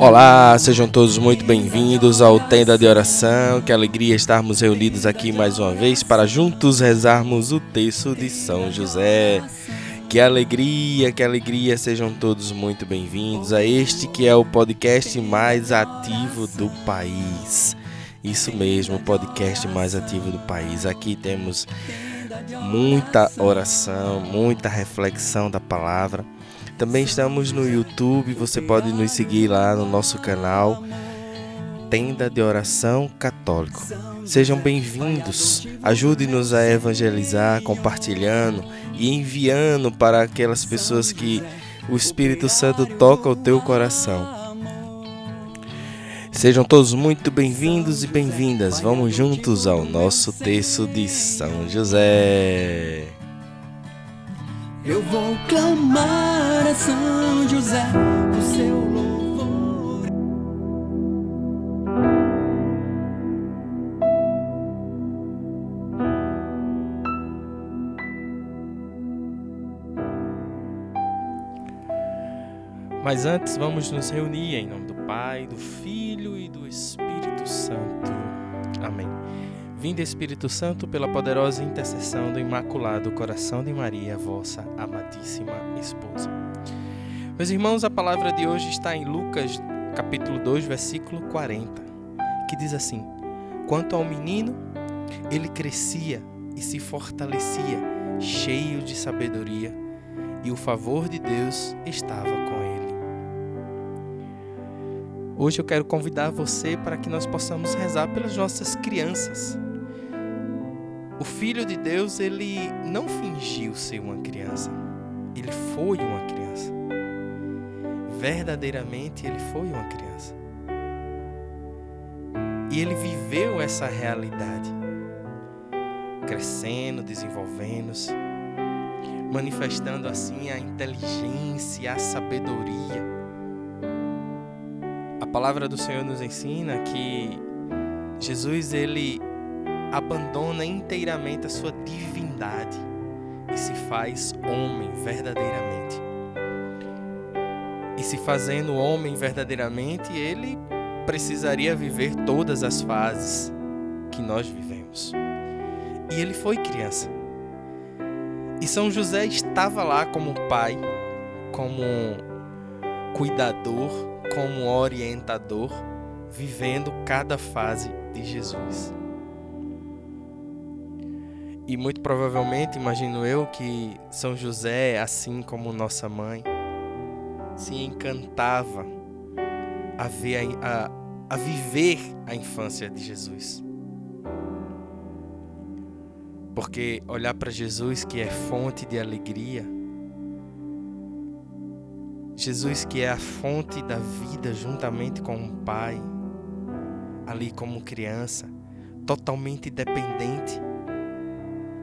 Olá, sejam todos muito bem-vindos ao Tenda de Oração. Que alegria estarmos reunidos aqui mais uma vez para juntos rezarmos o texto de São José. Que alegria, que alegria, sejam todos muito bem-vindos a este que é o podcast mais ativo do país. Isso mesmo, o podcast mais ativo do país. Aqui temos muita oração, muita reflexão da palavra também estamos no YouTube, você pode nos seguir lá no nosso canal Tenda de Oração Católico. Sejam bem-vindos. Ajude-nos a evangelizar, compartilhando e enviando para aquelas pessoas que o Espírito Santo toca o teu coração. Sejam todos muito bem-vindos e bem-vindas. Vamos juntos ao nosso texto de São José. Eu vou clamar a São José o seu louvor. Mas antes vamos nos reunir em nome do Pai, do Filho e do Espírito Santo. Amém. Vinde Espírito Santo pela poderosa intercessão do Imaculado Coração de Maria, vossa amadíssima esposa. Meus irmãos, a palavra de hoje está em Lucas, capítulo 2, versículo 40, que diz assim: Quanto ao menino, ele crescia e se fortalecia, cheio de sabedoria, e o favor de Deus estava com ele. Hoje eu quero convidar você para que nós possamos rezar pelas nossas crianças, o Filho de Deus, ele não fingiu ser uma criança. Ele foi uma criança. Verdadeiramente, ele foi uma criança. E ele viveu essa realidade, crescendo, desenvolvendo-se, manifestando assim a inteligência, a sabedoria. A palavra do Senhor nos ensina que Jesus ele abandona inteiramente a sua divindade e se faz homem verdadeiramente. E se fazendo homem verdadeiramente, ele precisaria viver todas as fases que nós vivemos. E ele foi criança. E São José estava lá como pai, como cuidador, como orientador, vivendo cada fase de Jesus. E muito provavelmente, imagino eu, que São José, assim como nossa mãe, se encantava a, ver a, a, viver a infância de Jesus. Porque olhar para Jesus, que é fonte de alegria, Jesus, que é a fonte da vida, juntamente com o Pai, ali como criança, totalmente dependente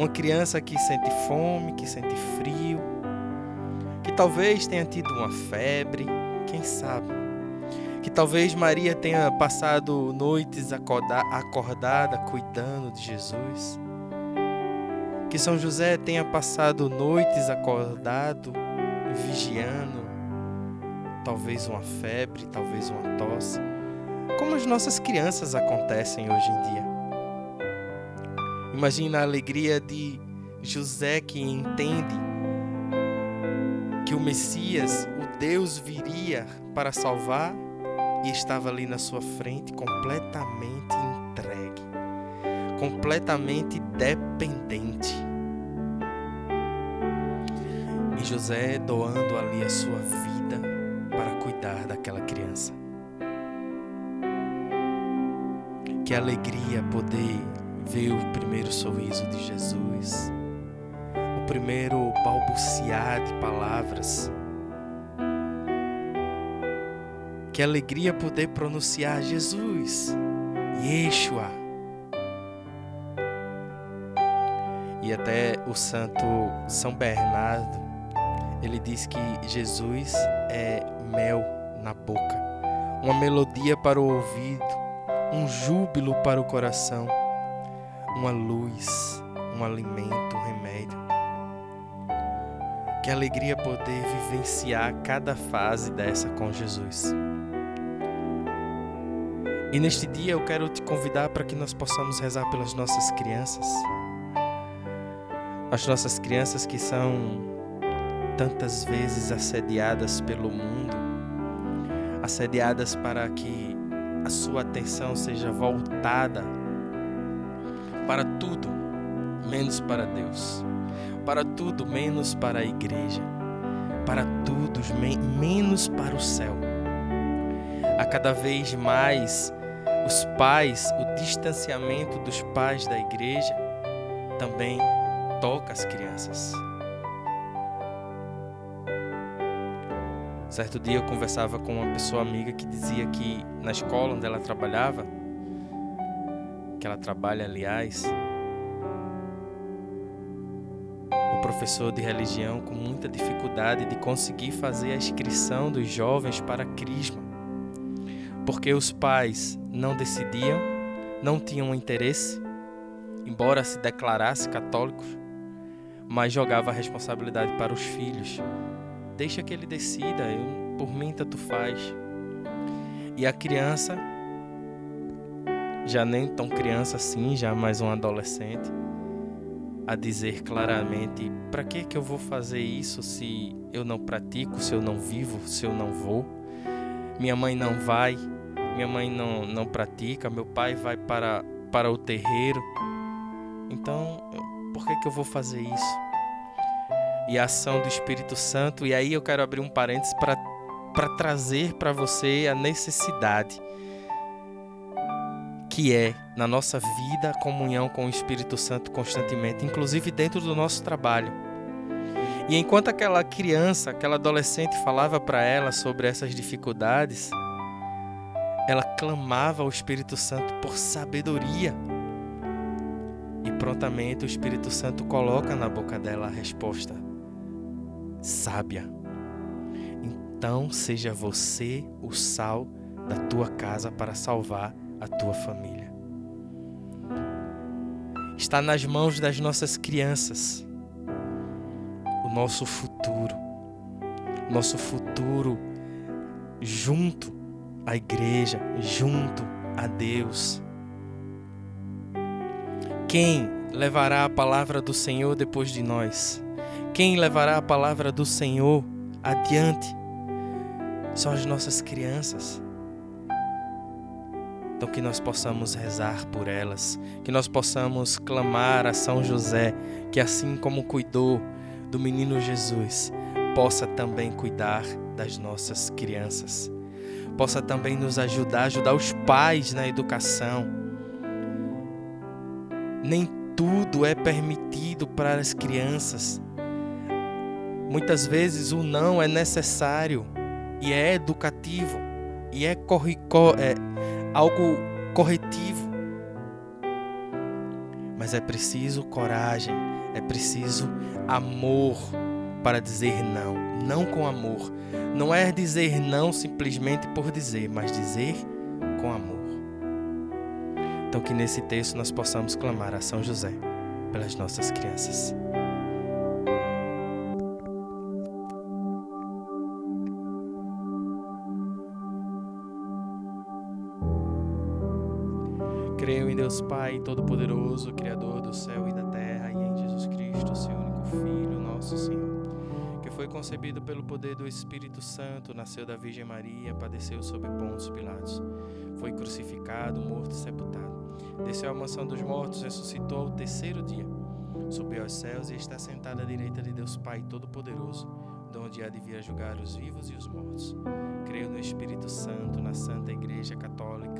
uma criança que sente fome, que sente frio, que talvez tenha tido uma febre, quem sabe? Que talvez Maria tenha passado noites acordada cuidando de Jesus. Que São José tenha passado noites acordado, vigiando, talvez uma febre, talvez uma tosse, como as nossas crianças acontecem hoje em dia. Imagina a alegria de José que entende que o Messias, o Deus, viria para salvar e estava ali na sua frente completamente entregue, completamente dependente. E José doando ali a sua vida para cuidar daquela criança. Que alegria poder ver o primeiro sorriso de Jesus, o primeiro balbuciar de palavras. Que alegria poder pronunciar Jesus, Yeshua. E até o santo São Bernardo, ele diz que Jesus é mel na boca, uma melodia para o ouvido, um júbilo para o coração uma luz, um alimento, um remédio. Que alegria poder vivenciar cada fase dessa com Jesus. E neste dia eu quero te convidar para que nós possamos rezar pelas nossas crianças. As nossas crianças que são tantas vezes assediadas pelo mundo, assediadas para que a sua atenção seja voltada para tudo menos para Deus, para tudo menos para a igreja, para tudo menos para o céu. A cada vez mais os pais, o distanciamento dos pais da igreja também toca as crianças. Certo dia eu conversava com uma pessoa amiga que dizia que na escola onde ela trabalhava, que ela trabalha aliás, o professor de religião com muita dificuldade de conseguir fazer a inscrição dos jovens para crisma porque os pais não decidiam, não tinham interesse, embora se declarasse católicos, mas jogava a responsabilidade para os filhos. Deixa que ele decida, eu, por mim tanto faz. E a criança, já nem tão criança assim, já mais um adolescente, a dizer claramente: para que que eu vou fazer isso se eu não pratico, se eu não vivo, se eu não vou? Minha mãe não vai, minha mãe não, não pratica, meu pai vai para, para o terreiro. Então, por que, que eu vou fazer isso? E a ação do Espírito Santo, e aí eu quero abrir um parênteses para trazer para você a necessidade que é na nossa vida a comunhão com o Espírito Santo constantemente, inclusive dentro do nosso trabalho. E enquanto aquela criança, aquela adolescente falava para ela sobre essas dificuldades, ela clamava ao Espírito Santo por sabedoria. E prontamente o Espírito Santo coloca na boca dela a resposta sábia. Então seja você o sal da tua casa para salvar a tua família. Está nas mãos das nossas crianças o nosso futuro. Nosso futuro junto a igreja, junto a Deus. Quem levará a palavra do Senhor depois de nós? Quem levará a palavra do Senhor adiante? São as nossas crianças. Então, que nós possamos rezar por elas, que nós possamos clamar a São José, que assim como cuidou do menino Jesus, possa também cuidar das nossas crianças possa também nos ajudar, ajudar os pais na educação. Nem tudo é permitido para as crianças. Muitas vezes o não é necessário e é educativo e é, corri, é algo corretivo. Mas é preciso coragem, é preciso amor para dizer não, não com amor, não é dizer não simplesmente por dizer, mas dizer com amor. Então, que nesse texto nós possamos clamar a São José pelas nossas crianças. Creio em Deus Pai Todo-Poderoso, Criador do céu e da terra, e em Jesus Cristo, seu único Filho, nosso Senhor foi concebido pelo poder do Espírito Santo, nasceu da Virgem Maria, padeceu sob Pontos Pilatos, foi crucificado, morto e sepultado. Desceu à mansão dos mortos, ressuscitou ao terceiro dia, subiu aos céus e está sentado à direita de Deus Pai Todo-Poderoso, de onde há de vir a julgar os vivos e os mortos. Creio no Espírito Santo, na Santa Igreja Católica,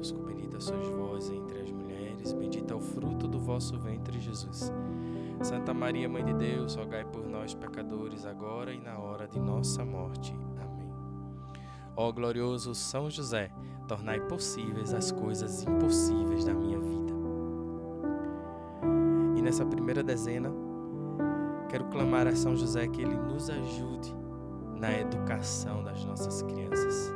bendita sois vós entre as mulheres, bendito é o fruto do vosso ventre, Jesus. Santa Maria, Mãe de Deus, rogai por nós, pecadores, agora e na hora de nossa morte. Amém. Ó glorioso São José, tornai possíveis as coisas impossíveis da minha vida. E nessa primeira dezena, quero clamar a São José que ele nos ajude na educação das nossas crianças.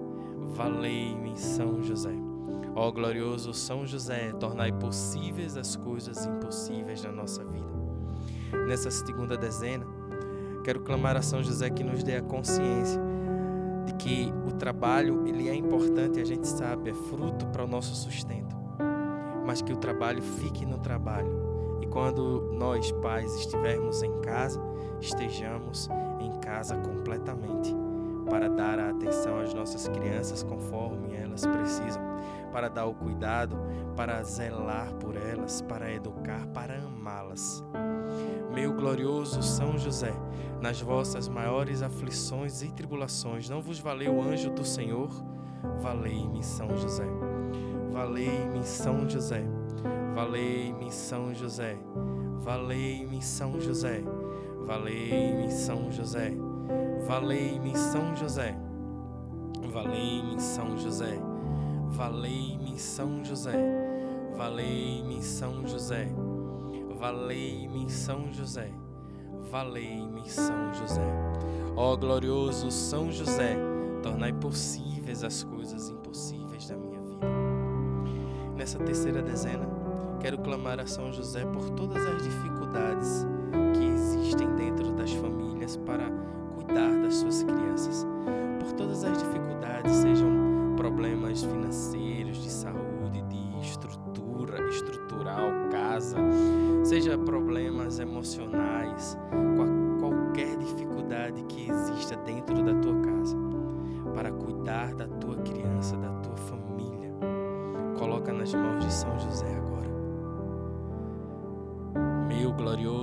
Valei-me São José. Ó glorioso São José, tornai possíveis as coisas impossíveis na nossa vida. Nessa segunda dezena, quero clamar a São José que nos dê a consciência de que o trabalho ele é importante, a gente sabe, é fruto para o nosso sustento, mas que o trabalho fique no trabalho. E quando nós, pais, estivermos em casa, estejamos em casa completamente para dar a atenção às nossas crianças conforme elas precisam, para dar o cuidado, para zelar por elas, para educar, para amá-las. Meu glorioso São José, nas vossas maiores aflições e tribulações, não vos valeu o anjo do Senhor? Valei-me, São José. Valei-me, São José. Valei-me, São José. Valei-me, São José. Valei-me, São José. Valei-me, São José. Valei-me, São José. Valei-me, São José. Valei-me, São José. Valei-me, São José. Valei-me, São José. Ó glorioso São José, tornai possíveis as coisas impossíveis da minha vida. Nessa terceira dezena, quero clamar a São José por todas as dificuldades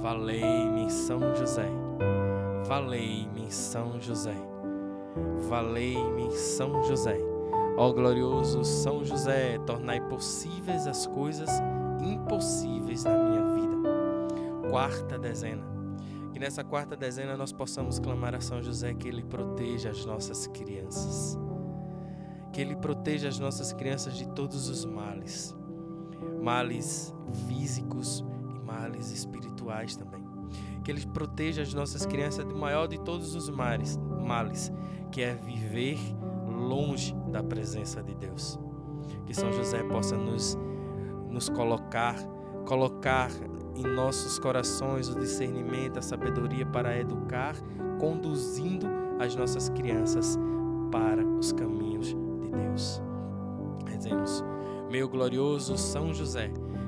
Valei-me São José. Valei-me São José. Valei-me São José. Ó glorioso São José, tornai possíveis as coisas impossíveis na minha vida. Quarta dezena. Que nessa quarta dezena nós possamos clamar a São José que ele proteja as nossas crianças. Que ele proteja as nossas crianças de todos os males. Males físicos males espirituais também que Ele proteja as nossas crianças do maior de todos os males, males, que é viver longe da presença de Deus. Que São José possa nos, nos colocar, colocar em nossos corações o discernimento, a sabedoria para educar, conduzindo as nossas crianças para os caminhos de Deus. Rezemos, meu glorioso São José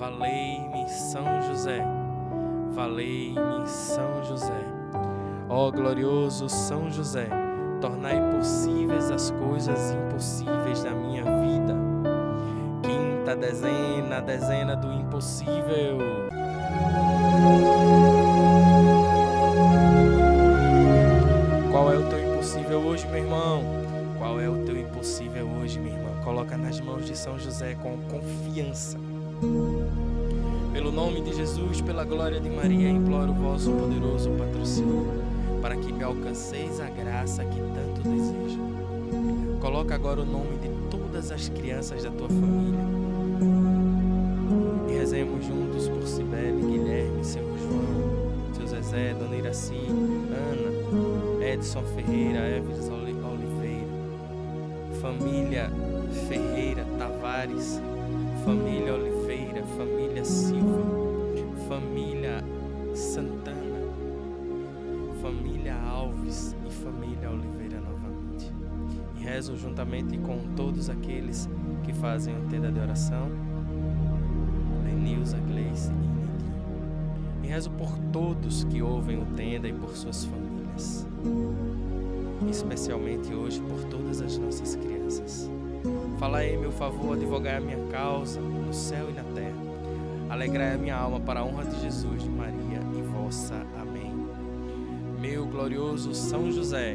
Valei-me São José, valei-me São José. Ó glorioso São José, tornai possíveis as coisas impossíveis da minha vida. Quinta dezena, dezena do impossível. Qual é o teu impossível hoje, meu irmão? Qual é o teu impossível hoje, minha irmã? Coloca nas mãos de São José com confiança. Pelo nome de Jesus, pela glória de Maria, imploro o vosso poderoso patrocínio, para que me alcanceis a graça que tanto desejo. Coloca agora o nome de todas as crianças da tua família. E rezemos juntos por Cibele, Guilherme, seu João, seu Zezé, Dona Iraci, Ana, Edson Ferreira, Eves Oliveira, família Ferreira Tavares, família Oliveira, rezo juntamente com todos aqueles que fazem o tenda de oração, Lenilza, Gleice e Nidinho. E rezo por todos que ouvem o tenda e por suas famílias. Especialmente hoje por todas as nossas crianças. Falai em meu favor, advogai a minha causa no céu e na terra. Alegrai a minha alma para a honra de Jesus, de Maria e vossa. Amém. Meu glorioso São José,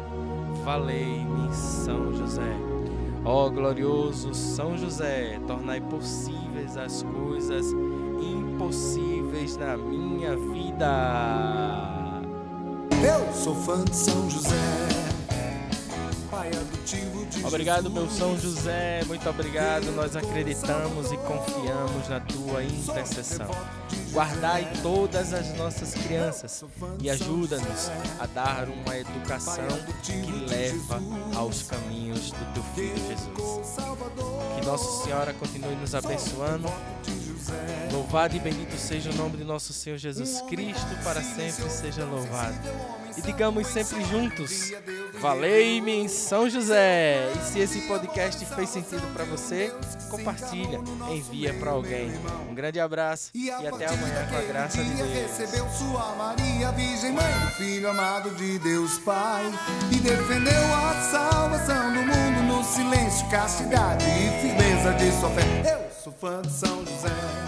Valei-me, São José. Ó glorioso São José, tornai possíveis as coisas impossíveis na minha vida. Eu sou fã de São José. Obrigado, meu São José, muito obrigado. Nós acreditamos e confiamos na tua intercessão. Guardai todas as nossas crianças e ajuda-nos a dar uma educação que leva aos caminhos do teu filho Jesus. Que Nossa Senhora continue nos abençoando. Louvado e bendito seja o nome de nosso Senhor Jesus Cristo, para sempre seja louvado. E digamos sempre juntos: Valei-me São José. E se esse podcast fez sentido para você, compartilha, envia para alguém. Um grande abraço e até amanhã com a graça de Deus. recebeu sua Maria, Virgem Mãe Filho amado de Deus Pai e defendeu a salvação do mundo no silêncio, castidade e firmeza de sua fé. Eu sou fã de São José.